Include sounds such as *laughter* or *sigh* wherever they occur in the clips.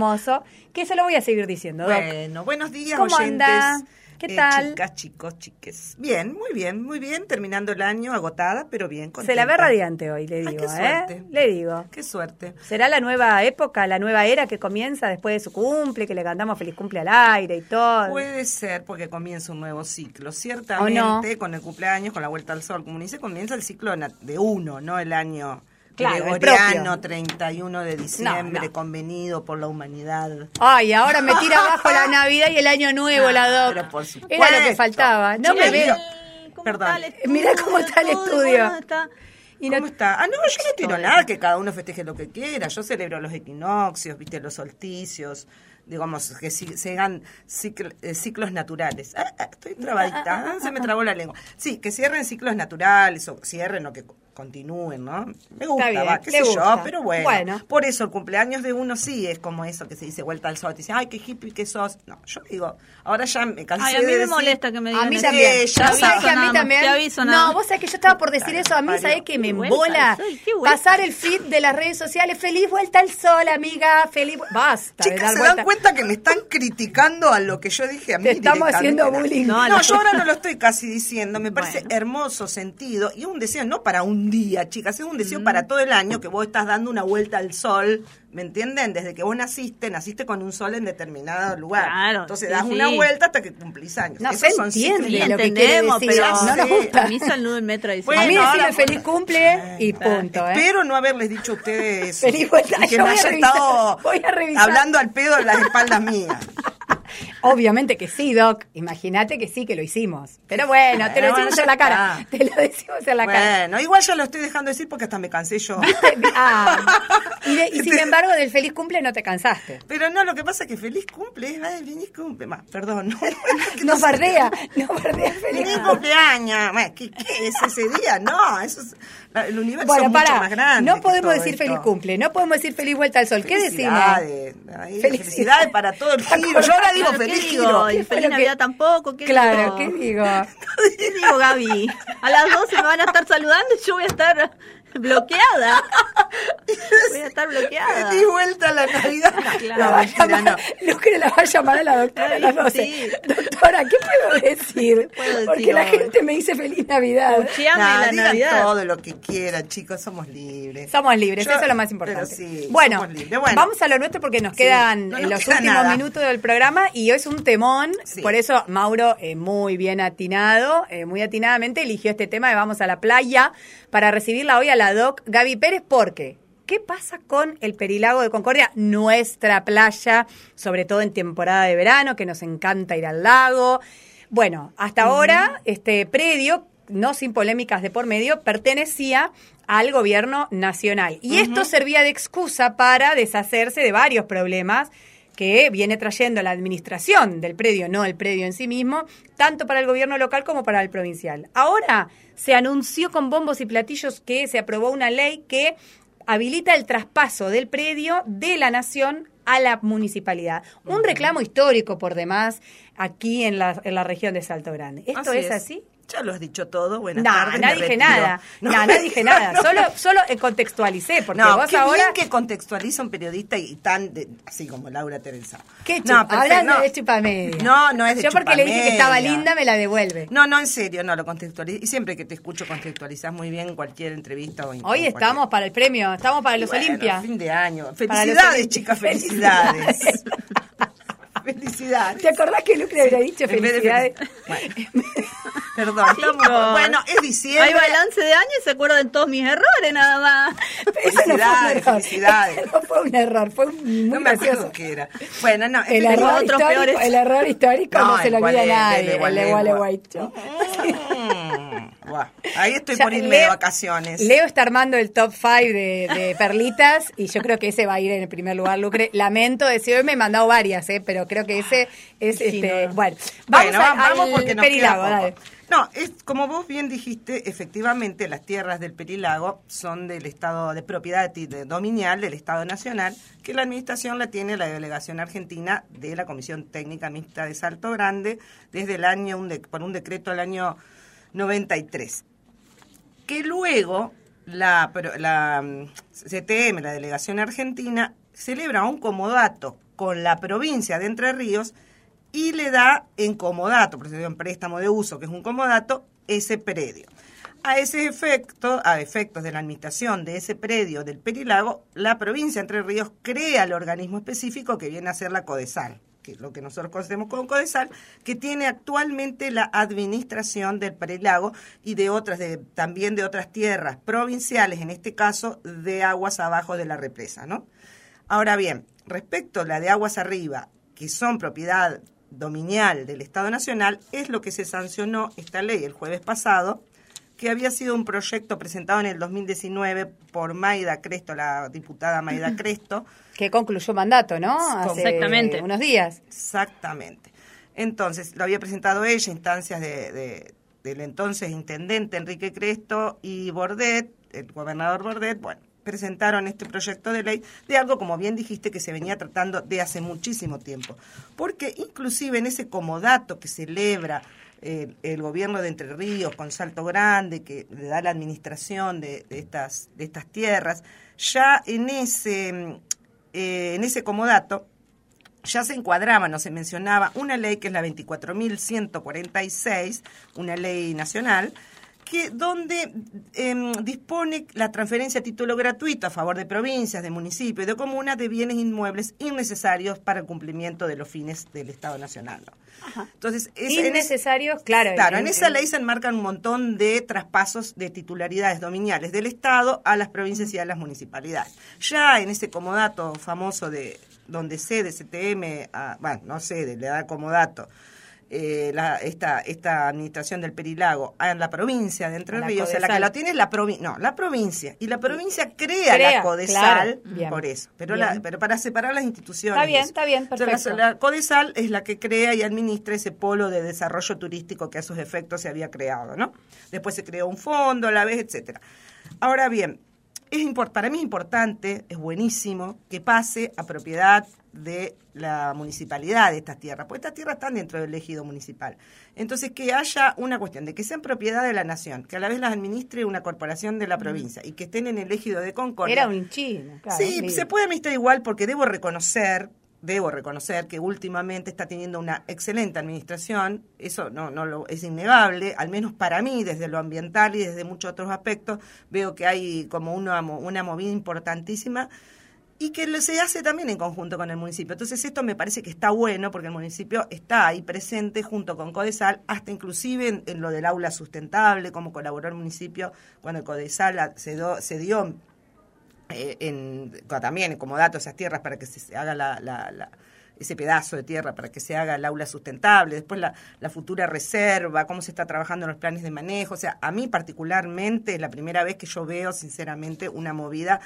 hermoso, que se lo voy a seguir diciendo. Doc. Bueno, buenos días, ¿Cómo oyentes. anda? ¿Qué Eh, tal? chicas, chicos, chiques. Bien, muy bien, muy bien. Terminando el año, agotada, pero bien. se Contenta. la ve radiante hoy, le Ay, digo, qué ¿eh? suerte. Le digo. Qué suerte. ¿Será la nueva época, la nueva era que comienza después de su cumple, que le cantamos feliz cumple al aire y todo? Puede ser porque comienza un nuevo ciclo. Ciertamente, no? con el cumpleaños, con la vuelta al sol, como dice, comienza el ciclo de uno, no el año Claro, gregoriano, propio. 31 de diciembre, no. convenido por la humanidad. Ay, ahora me tira abajo la *laughs* Navidad y el Año Nuevo, la Doc. Pero por supuesto. Era lo que faltaba. No me veo. digo- ¿Cómo Perdón. Mirá cómo está el *laughs* estudio. ¿Cómo está? Y no- ¿Cómo está? Ah, no, yo no tiro nada, que cada uno festeje lo que quiera. Yo celebro los equinoccios, viste, los solsticios, digamos, que si- sean cicl- eh, ciclos naturales. Ah, ah, estoy trabadita, *laughs* ah, se me trabó la lengua. Sí, que cierren ciclos naturales, o cierren o que continúen, ¿no? Me gusta, bien, va, qué sé gusta. yo, pero bueno, Bueno. Por eso el cumpleaños de uno sí es como eso que se dice vuelta al sol. Te dice, ay, qué hippie que sos. No, yo digo, ahora ya me cansé Ay, a mí de me decir- molesta que me A digan mí eso. también. Sí, ya ¿Sabés sabes. que a mí también? te aviso nada no, vos sabés que yo estaba por decir eso. A mí. ¿sabés que me embola? Pasar el feed de las redes sociales. Feliz vuelta al sol, amiga. Feliz. Basta. Chicas, ¿se vuelta. dan cuenta que me están criticando a lo que yo dije a mí Te estamos haciendo bullying. No, No, yo ahora no lo estoy casi diciendo. Me parece Bueno. hermoso sentido y un deseo no para un día, chicas, es un deseo para todo el año que vos estás dando una vuelta al sol. ¿Me entienden? Desde que vos naciste, naciste con un sol en determinado lugar. Claro, Entonces sí, das sí. una vuelta hasta que cumplís años. No, Esos se son entiende ciclos. lo que entendemos, decir. pero no nos gusta. a mí salud el metro dice. Bueno, a mí bueno. feliz cumple y punto, ¿eh? Espero no haberles dicho a ustedes. *laughs* Feliz vuelta. y que Yo me haya revisar, estado voy a revisar. hablando al pedo de las espaldas mías. *laughs* Obviamente que sí, Doc. Imagínate que sí, que lo hicimos. Pero bueno, te lo Bueno, decimos en la cara. está. Te lo decimos en la cara. Bueno, igual ya lo estoy dejando decir porque hasta me cansé yo. *laughs* Ah, y, de- y sin embargo, del feliz cumple no te cansaste. Pero no, lo que pasa es que feliz cumple, es feliz cumple, más, perdón. No, *laughs* bardea, nos bardea feliz Feliz cumple. cumpleaños. Bueno, ¿qué, qué es ese día? No, eso es, el universo Bueno, es mucho para, más grande. no podemos decir esto. feliz cumple, no podemos decir feliz vuelta al sol. ¿Qué decimos? Felicidades, para todo el giro. Yo ahora digo Claro, ¿qué feliz digo? giro. Y ¿Qué fue feliz que- Navidad tampoco. ¿qué Claro, digo? ¿qué digo? *laughs* ¿Qué digo, Gaby? A las 12 me van a estar saludando y yo voy a estar bloqueada. *laughs* Voy a estar bloqueada. Feliz vuelta a la Navidad. *laughs* Claro. No, La va a llamar, no. Lucre la va a llamar a la doctora a las 12. Sí. Doctora, ¿qué puedo *laughs* decir? puedo decir Porque la gente me dice feliz Navidad. Nah, la digan Navidad. todo lo que quieran, chicos, somos libres. Somos libres, Yo- eso es lo más pero importante. sí, bueno, somos libres. Bueno. vamos a lo nuestro porque nos Sí, quedan no nos los queda últimos nada. minutos del programa y hoy es un temón, Sí. por eso Mauro eh, muy bien atinado, eh, muy atinadamente eligió este tema de Vamos a la playa para recibirla hoy a la doc Gaby Pérez porque ¿Qué pasa con el Perilago de Concordia? Nuestra playa, sobre todo en temporada de verano, que nos encanta ir al lago. Bueno, hasta ahora este predio, no sin polémicas de por medio, pertenecía al gobierno nacional. Y esto servía de excusa para deshacerse de varios problemas que viene trayendo la administración del predio, no el predio en sí mismo, tanto para el gobierno local como para el provincial. Ahora se anunció con bombos y platillos que se aprobó una ley que habilita el traspaso del predio de la nación a la municipalidad. Un reclamo histórico, por demás, aquí en la, en la región de Salto Grande. ¿Esto Así es, así? Ya lo has dicho todo. Buenas No, tardes. no me dije nada. *laughs* No, no dije nada. no, Solo, solo eh, contextualicé, porque no, vos qué ahora... bien que contextualiza un periodista y tan de- así como Laura Teresa. ¿Qué no, Hablando no. de chupamedia. No, no es de Yo porque le dije que estaba linda, me la devuelve. No, no, en serio, no lo contextualiza. Y siempre que te escucho contextualizás muy bien cualquier entrevista. O Hoy estamos cualquier- para el premio, estamos para los Bueno, Olimpia. fin de año. Felicidades, chicas, *laughs* felicidades. *laughs* felicidades. ¿Te acordás que Lucre dicho En vez de felicidades? fel- Bueno. Perdón, estamos- bueno, es diciembre. Hay balance de año y se acuerdan todos mis errores nada más. *laughs* Eso no fue un Felicidades, error. felicidades. Eso no fue un error, fue un- muy No me acuerdo gracioso. qué era. Bueno, no, El es error, otros peores. el error histórico no, No, se lo olvida nadie. el de Gualeguaychú. Buah, Ahí estoy Ya, por irme Leo- de vacaciones. Leo está armando el top 5 de, de perlitas y yo creo que ese va a ir en el primer lugar, Lucre. Lamento decir, hoy me he mandado varias, ¿eh? pero creo que ese es, Sí, este, no. bueno, vamos, bueno, a- vamos al porque nos Perilago, queda poco. No, es como vos bien dijiste, efectivamente las tierras del Perilago son del Estado de propiedad de- dominial del Estado Nacional, que la administración la tiene la delegación argentina de la Comisión Técnica Mixta de Salto Grande desde el año un de- por un decreto del año 93. Que luego la, la mm, CTM, la delegación argentina, celebra un comodato con la provincia de Entre Ríos y le da en comodato, procedió en préstamo de uso, que es un comodato, ese predio. A ese efecto, a efectos de la administración de ese predio del Perilago, la provincia de Entre Ríos crea el organismo específico que viene a ser la CODESAL, que es lo que nosotros conocemos como CODESAL, que tiene actualmente la administración del Perilago y de otras, de, también de otras tierras provinciales, en este caso de aguas abajo de la represa, ¿no? Ahora bien, respecto a la de aguas arriba, que son propiedad dominial del Estado Nacional, es lo que se sancionó esta ley el jueves pasado, que había sido un proyecto presentado en el 2019 por Maida Cresto, la diputada Maida *clears throat* Cresto. Que concluyó mandato, ¿no? Hace Exactamente. unos días. Exactamente. Entonces, lo había presentado ella, instancias de, del entonces intendente Enrique Cresto y Bordet, el gobernador Bordet, bueno, presentaron este proyecto de ley de algo, como bien dijiste, que se venía tratando de hace muchísimo tiempo. Porque inclusive en ese comodato que celebra eh, el gobierno de Entre Ríos con Salto Grande, que le da la administración de, estas, de estas tierras, ya en ese, eh, en ese comodato ya se encuadraba, no se mencionaba, una ley que es la 24.146, una ley nacional, que donde em, dispone la transferencia a título gratuito a favor de provincias, de municipios de comunas de bienes inmuebles innecesarios para el cumplimiento de los fines del Estado Nacional. Entonces, innecesarios, claro. Claro, en, esa ley se enmarcan un montón de traspasos de titularidades dominiales del Estado a las provincias y a las municipalidades. Ya en ese comodato famoso de donde cede CTM, a, bueno, no cede, le da comodato eh, la, esta, esta administración del Perilago en la provincia de Entre Ríos, o sea, la que la tiene es la provincia, no, la provincia, y la provincia crea, la Codesal por eso, pero, la, pero para separar las instituciones. Está bien, está bien, perfecto. la, Codesal es la que crea y administra ese polo de desarrollo turístico que a sus efectos se había creado, ¿no? Después se creó un fondo a la vez, etcétera. Ahora bien, es para mí es importante, es buenísimo que pase a propiedad de la municipalidad de estas tierras, porque estas tierras están dentro del ejido municipal. Entonces, que haya una cuestión de que sean propiedad de la nación, que a la vez las administre una corporación de la mm. provincia y que estén en el ejido de Concordia. Era un chino, Sí, se puede administrar igual porque debo reconocer debo reconocer que últimamente está teniendo una excelente administración, eso no, no lo, es innegable, al menos para mí, desde lo ambiental y desde muchos otros aspectos, veo que hay como una, una movida importantísima y que se hace también en conjunto con el municipio. Entonces esto me parece que está bueno porque el municipio está ahí presente junto con Codesal, hasta inclusive en, lo del aula sustentable, cómo colaboró el municipio cuando el Codesal se, se dio eh, en, también como datos esas tierras para que se haga la, ese pedazo de tierra para que se haga el aula sustentable, después la, la, futura reserva, cómo se está trabajando en los planes de manejo. O sea, a mí particularmente es la primera vez que yo veo, sinceramente, una movida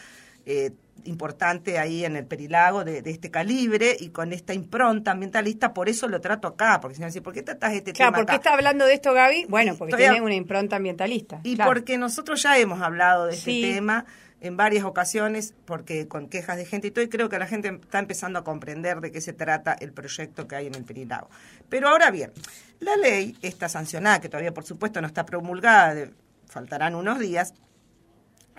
eh, importante ahí en el Perilago de, este calibre y con esta impronta ambientalista, por eso lo trato acá, porque si no ¿por qué tratas este claro, tema ¿por qué está hablando de esto Gaby? Bueno, porque tiene una impronta ambientalista. Y porque nosotros ya hemos hablado de este tema en varias ocasiones, porque con quejas de gente y todo, y creo que la gente está empezando a comprender de qué se trata el proyecto que hay en el Perilago. Pero ahora bien, la ley está sancionada, que todavía por supuesto no está promulgada, faltarán unos días,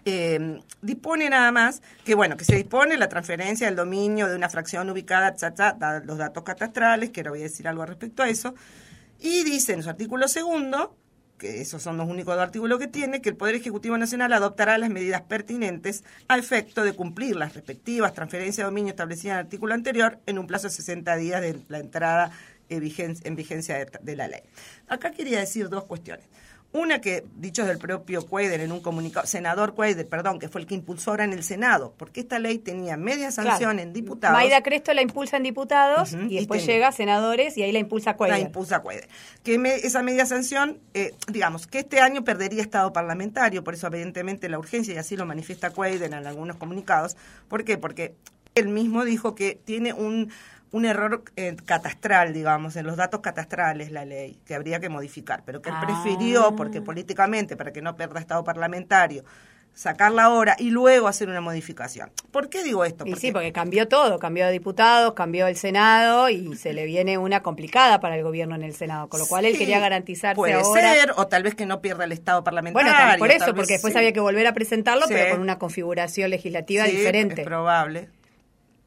eh, dispone nada más que, bueno, que se dispone la transferencia del dominio de una fracción ubicada, da los datos catastrales, que ahora voy a decir algo respecto a eso, y dice en su artículo segundo, que esos son los únicos dos artículos que tiene, que el Poder Ejecutivo Nacional adoptará las medidas pertinentes a efecto de cumplir las respectivas transferencias de dominio establecidas en el artículo anterior en un plazo de 60 días de la entrada en vigencia, de la ley. Acá quería decir dos cuestiones. Una que, dicho del propio Cuader en un comunicado, senador Cuader, perdón, que fue el que impulsó ahora en el Senado, porque esta ley tenía media sanción en diputados. Maida Cresto la impulsa en diputados y después llega a senadores y ahí la impulsa Cuader. La impulsa Cuader. Que esa media sanción, eh, digamos, que este año perdería estado parlamentario, por eso evidentemente la urgencia, y así lo manifiesta Cuader en algunos comunicados. ¿Por qué? Porque él mismo dijo que tiene un un error eh, catastral, digamos, en los datos catastrales la ley, que habría que modificar, pero que él prefirió, ah. porque políticamente, para que no pierda estado parlamentario, sacarla ahora y luego hacer una modificación. ¿Por qué digo esto? Porque... sí, porque cambió todo, cambió de diputados, cambió el Senado y se le viene una complicada para el gobierno en el Senado, con lo cual él quería garantizarse puede ser, o tal vez que no pierda el Estado parlamentario. Bueno, por eso, porque después había que volver a presentarlo, pero con una configuración legislativa diferente. Es probable.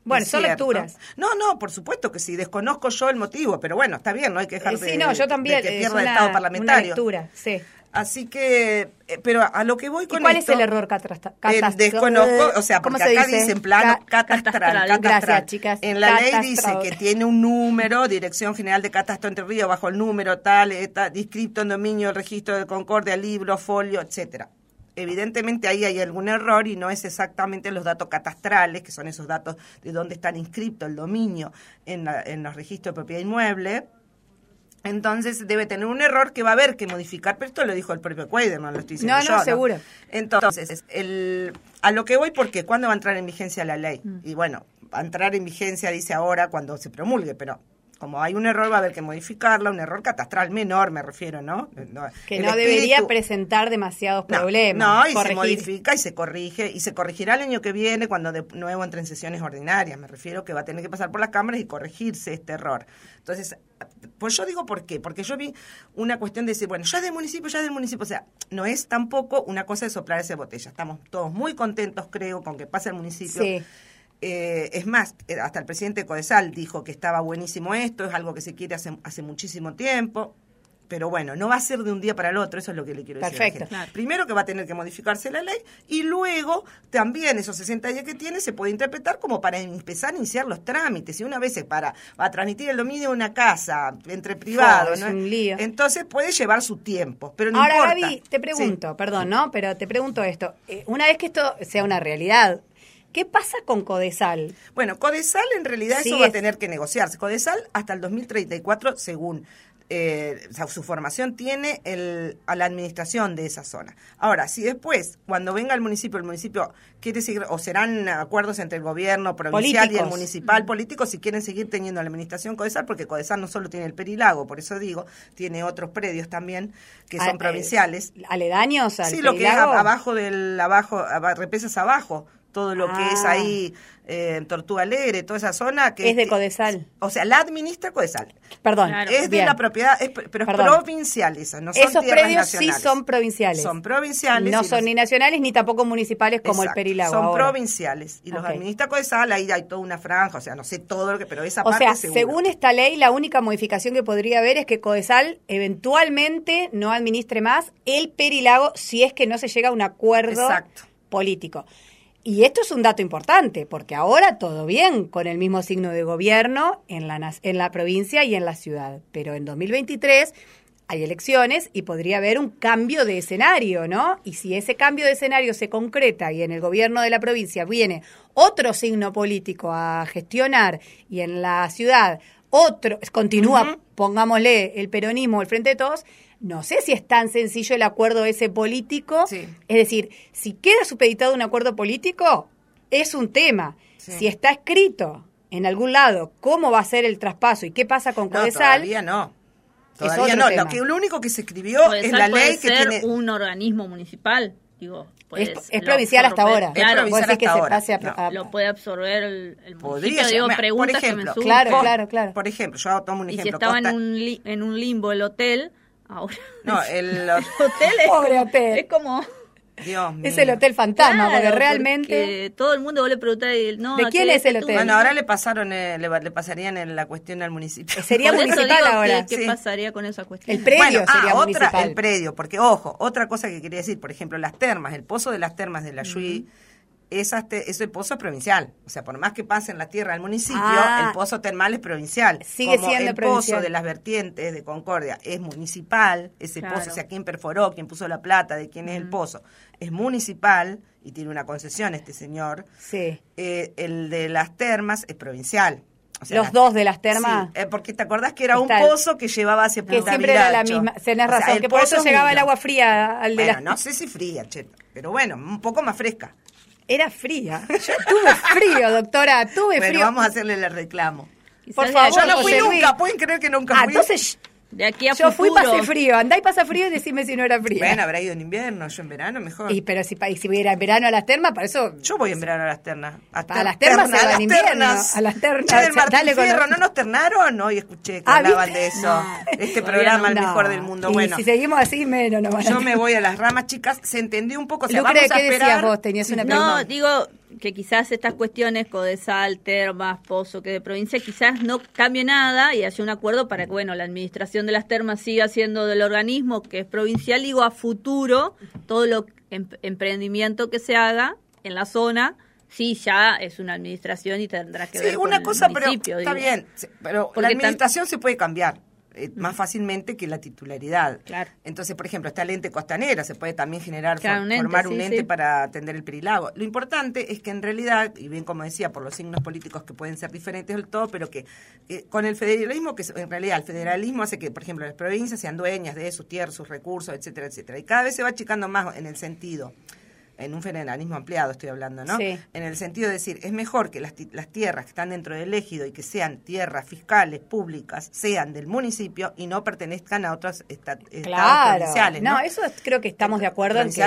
Bueno, son cierto. lecturas. No, no, por supuesto que sí. Desconozco yo el motivo, pero bueno, está bien, no hay que dejar Eh, de, sí, no, yo de también. que es pierda una, el Estado una parlamentario. lectura, sí. Así que, eh, pero a lo que voy ¿Y con cuál esto, es el error eh, catastro- desconozco, o sea, ¿Cómo porque se acá dice? dice en plano Ca- catastral, catastral. catastral. Gracias, chicas. En la ley Catastral. dice que tiene un número, Dirección General de Catastro Entre Ríos, bajo el número tal, eh, tal, inscripto en dominio, registro de Concordia, libro, folio, etcétera. Evidentemente ahí hay algún error y no es exactamente los datos catastrales, que son esos datos de dónde están inscritos el dominio en, la- en los registros de propiedad inmueble. Entonces debe tener un error que va a haber que modificar, pero esto lo dijo el propio Cuaderman, lo estoy diciendo No, no, seguro. Entonces, el, a lo que voy, ¿por qué? ¿Cuándo va a entrar en vigencia la ley? Mm. Y bueno, va a entrar en vigencia, dice ahora, cuando se promulgue, pero como hay un error va a haber que modificarla, un error catastral menor, me refiero, ¿no? No, Que el no debería presentar demasiados no, problemas. No, y se modifica y se corrige y se corregirá el año que viene cuando de nuevo entre en sesiones ordinarias. Me refiero que va a tener que pasar por las cámaras y corregirse este error. Entonces, pues yo digo por qué, porque yo vi una cuestión de decir, bueno, ya es del municipio, ya es del municipio, o sea, no es tampoco una cosa de soplar esa botella. Estamos todos muy contentos, creo, con que pase el municipio. Sí. Eh, es más, eh, hasta el presidente Codesal dijo que estaba buenísimo esto, es algo que se quiere hace, hace muchísimo tiempo. Pero bueno, no va a ser de un día para el otro, eso es lo que le quiero decir. Perfecto. Claro. Primero que va a tener que modificarse la ley y luego también esos 60 días que tiene se puede interpretar como para empezar a iniciar los trámites. Si una vez se para a transmitir el dominio de una casa entre privados, es ¿no? un lío. entonces puede llevar su tiempo. Pero no Ahora, importa. Gaby, te Sí. pregunto, perdón, ¿no? Pero te pregunto esto. Eh, una vez que esto sea una realidad, ¿qué pasa con Codesal? Bueno, Codesal en realidad Sí, eso va a tener que negociarse. Codesal hasta el 2034, según eh, o sea, su formación, tiene el, a la administración de esa zona. Ahora, si después, cuando venga el municipio, el municipio quiere seguir, o serán acuerdos entre el gobierno provincial y el Políticos. municipal político, si quieren seguir teniendo la administración Codesal, porque Codesal no solo tiene el Perilago, por eso digo, tiene otros predios también que Ah, son eh, provinciales. ¿Aledaños al Sí, lo que es abajo del, abajo, aba- represas abajo, todo lo que es Ah. ahí, eh, Tortuga Alegre, toda esa zona que Es de Codesal. O sea, la administra Codesal. Perdón. Claro. es de bien. la propiedad, es- pero es Perdón. provincial esa, no son Esos predios sí son provinciales. Son provinciales. No son los- ni nacionales ni tampoco municipales como el Perilago. Son ahora. provinciales. Y los administra Codesal, ahí hay toda una franja, o sea, no sé todo lo que, pero esa O parte sea, seguro. según esta ley, la única modificación que podría haber es que Codesal eventualmente no administre más el Perilago si es que no se llega a un acuerdo Exacto. político. Y esto es un dato importante, porque ahora todo bien con el mismo signo de gobierno en la, en la provincia y en la ciudad. Pero en 2023 hay elecciones y podría haber un cambio de escenario, ¿no? Y si ese cambio de escenario se concreta y en el gobierno de la provincia viene otro signo político a gestionar y en la ciudad otro, continúa, pongámosle, el peronismo, el frente de todos, no sé si es tan sencillo el acuerdo ese político. Sí. Es decir, si queda supeditado un acuerdo político, es un tema. Sí. Si está escrito en algún lado cómo va a ser el traspaso y qué pasa con No, Codesal, todavía no. Es Todavía otro no. tema. Lo, que, lo único que se escribió Codesal es la puede ley que ser tiene... un organismo municipal, digo. es, pues, es lo provincial hasta ahora. Es Claro, que hasta se ahora. pase a- No. a- lo puede absorber el, el Podría municipio. ser. Digo, Mira, preguntas por que ejemplo, me. Claro, claro, claro. Por ejemplo, yo tomo un Y si ejemplo. estaba en un, li- en un limbo el hotel, ahora... No, *laughs* el... el hotel es, Pobre hotel. es como... Dios mío. es el hotel fantasma, Claro, porque realmente... porque todo el mundo vos le preguntás y no, ¿De ¿a quién es el tú? hotel? Bueno, ahora le pasaron, eh, le, le pasarían en la cuestión al municipio. Sería *laughs* Por eso municipal digo, ahora. ¿Qué, qué Sí. pasaría con esa cuestión? El predio Bueno, ah, sería otra, municipal. el predio, porque ojo, otra cosa que quería decir, por ejemplo, las termas, el pozo de las termas de la Yui, te- ese pozo es provincial. O sea, por más que pase en la tierra del municipio, Ah. el pozo termal es provincial. Sigue Como siendo el provincial. pozo de las vertientes de Concordia es municipal, ese Claro. pozo, o sea, quién perforó, quién puso la plata, de quién es el pozo, es municipal y tiene una concesión este señor. Sí. Eh, el de las termas es provincial. O sea, Los las- dos de las termas. Sí, eh, porque te acordás que era un Está pozo que llevaba hacia Que Punta siempre era la misma. Tenés O sea, razón, el que por eso es llegaba el agua fría al de Bueno, no sé si fría, che, pero bueno, un poco más fresca. Era fría. Yo tuve frío, doctora, tuve Bueno, frío. vamos a hacerle el reclamo. Por favor, Yo no fui nunca, pueden creer que nunca Ah, fui. entonces De aquí a yo fui futuro. pasé frío. Andá y pasa frío y decime si no era frío. Bueno, habrá ido en invierno, yo en verano mejor. Y pero si, pa- y si hubiera en verano a las termas, para eso... Yo voy en verano a las ternas. A, A las termas se va a las en invierno, ternas. a las ternas, Che, del o sea, Martín dale con Fierro, los- ¿no nos ternaron? Hoy escuché que Ah, hablaban ¿viste? de eso. No, este programa, el No. mejor del mundo. Y Bueno, si seguimos así, menos a yo me voy a las ramas, chicas. Se entendió un poco. O sea, Lucre, vamos a ¿qué decías esperar. vos? Tenías una No, pregunta. digo, que quizás estas cuestiones, Codesal, Termas, Pozo, que de provincia, quizás no cambie nada y haya un acuerdo para que, bueno, la administración de las termas siga siendo del organismo que es provincial, digo, a futuro, todo lo em- emprendimiento que se haga en la zona, sí, ya es una administración y tendrá que ver Sí, con una el cosa, pero está bien, pero Porque la administración se puede cambiar eh, más fácilmente que la titularidad. Claro. Entonces, por ejemplo, está el ente costanera, se puede también generar, Claro, for- un ente, formar sí, un ente sí. para atender el perilago. Lo importante es que en realidad, y bien como decía, por los signos políticos que pueden ser diferentes del todo, pero que eh, con el federalismo, que en realidad el federalismo hace que, por ejemplo, las provincias sean dueñas de sus tierras, sus recursos, etcétera, etcétera. Y cada vez se va achicando más en el sentido en un federalismo ampliado estoy hablando, ¿no? Sí. En el sentido de decir, es mejor que las, las tierras que están dentro del ejido y que sean tierras fiscales, públicas, sean del municipio y no pertenezcan a otros esta- estados Claro. provinciales, ¿no? No, eso es- creo que estamos de acuerdo en que...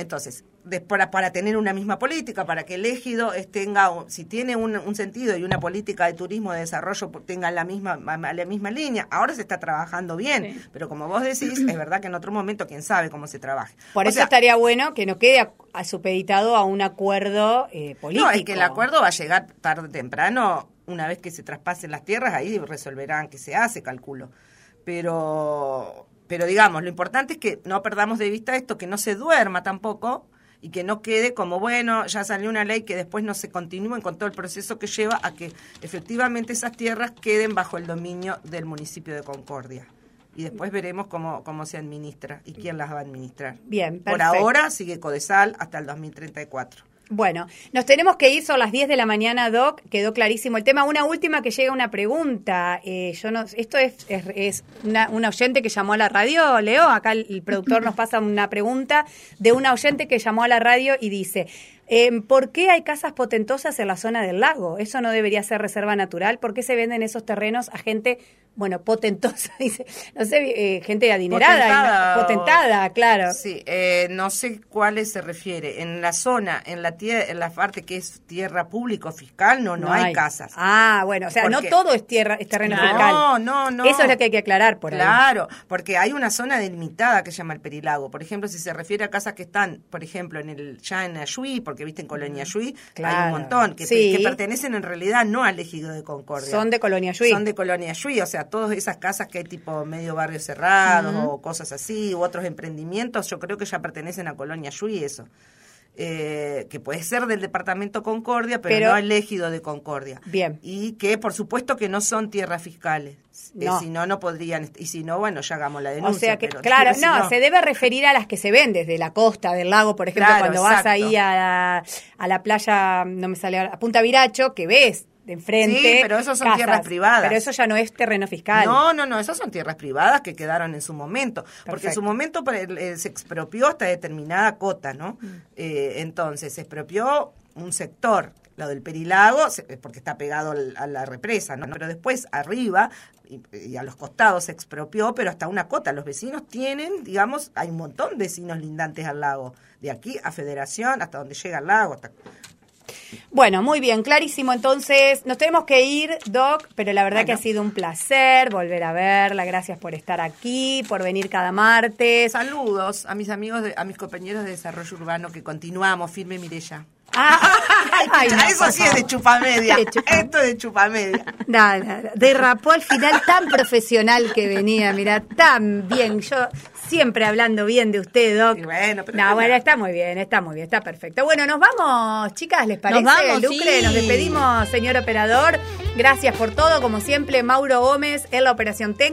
Entonces, de- para, para tener una misma política, para que el ejido tenga, si tiene un, un sentido y una política de turismo, de desarrollo, pues, tenga la misma, ma- ma- la misma línea. Ahora se está trabajando bien, Sí. pero como vos decís, es verdad que en otro momento quién sabe cómo se trabaje. Por O eso sea, estaría bueno que no quede a- a supeditado a un acuerdo eh, político. No, es que el acuerdo va a llegar tarde o temprano, una vez que se traspasen las tierras, ahí resolverán qué se hace, calculo. Pero, pero digamos, lo importante es que no perdamos de vista esto, que no se duerma tampoco y que no quede como, bueno, ya salió una ley que después no se continúen con todo el proceso que lleva a que efectivamente esas tierras queden bajo el dominio del municipio de Concordia. Y después veremos cómo, cómo se administra y quién las va a administrar. Bien, Por ahora sigue Codesal hasta el 2034. Bueno, nos tenemos que ir, son las 10 de la mañana, Doc, quedó clarísimo el tema. Una última que llega una pregunta. Eh, yo no, esto es, es, una, oyente que llamó a la radio, Leo, acá el, el productor nos pasa una pregunta de una oyente que llamó a la radio y dice, eh, ¿por qué hay casas potentosas en la zona del lago? Eso no debería ser reserva natural. ¿Por qué se venden esos terrenos a gente, bueno, potentosa? *laughs* Dice, no sé, eh, gente adinerada, Potentada, claro. Sí, eh, no sé cuáles se refiere. En la zona, en la tie- en la parte que es tierra pública o fiscal, no, no, hay, casas. Ah, bueno, o sea, no todo es tierra, es terreno No, fiscal. no, no. Eso es lo que hay que aclarar por ahí. Claro, porque hay una zona delimitada que se llama el Perilago. Por ejemplo, si se refiere a casas que están, por ejemplo, en el ya en Ayuí, porque viste en Colonia Ayuí, hay un montón que, sí. que pertenecen en realidad no al ejido de Concordia. Son de Colonia Yui. Son de Colonia Yui, o sea, todas esas casas que hay tipo medio barrios cerrados o cosas así, u otros emprendimientos, yo creo que ya pertenecen a Colonia Yui, eso. Eh, que puede ser del departamento Concordia, pero, Pero- no el ejido de Concordia. Bien. Y que, por supuesto, que no son tierras fiscales. Eh, No. si no, no podrían. Y si no, bueno, ya hagamos la denuncia. O sea que, pero- claro, *laughs* si no, se debe referir a las que se ven desde la costa del lago, por ejemplo, Claro, cuando vas ahí a a la playa, no me sale a Punta Viracho, que ves de enfrente. Sí, pero esos son casas. tierras privadas. Pero eso ya no es terreno fiscal. No, no, no, esas son tierras privadas que quedaron en su momento. Porque en su momento el- eh, se expropió hasta determinada cota, ¿no? Mm. Eh, entonces, se expropió un sector, lo del Perilago, eh, porque está pegado a la represa, ¿no? Pero después, arriba y, y a los costados se expropió, pero hasta una cota. Los vecinos tienen, digamos, hay un montón de vecinos lindantes al lago. De aquí a Federación, hasta donde llega el lago, hasta Bueno, muy bien, clarísimo. Entonces, nos tenemos que ir, Doc, pero la verdad Bueno. que ha sido un placer volver a verla. Gracias por estar aquí, por venir cada martes. Saludos a mis amigos, de- a mis compañeros de desarrollo urbano que continuamos, firme Mirella. Ah, ay, no, Eso sí es de chupamedia. De chupa- Esto es de chupamedia. No, no, no. Derrapó al final tan profesional que venía, mira, tan bien. Yo siempre hablando bien de usted, Doc. Y bueno, pero no, bueno, está muy bien, está muy bien, está perfecto. Bueno, nos vamos, chicas, ¿les parece? vamos, Lucre, sí. nos despedimos, señor operador. Gracias por todo, como siempre, Mauro Gómez en la operación técnica.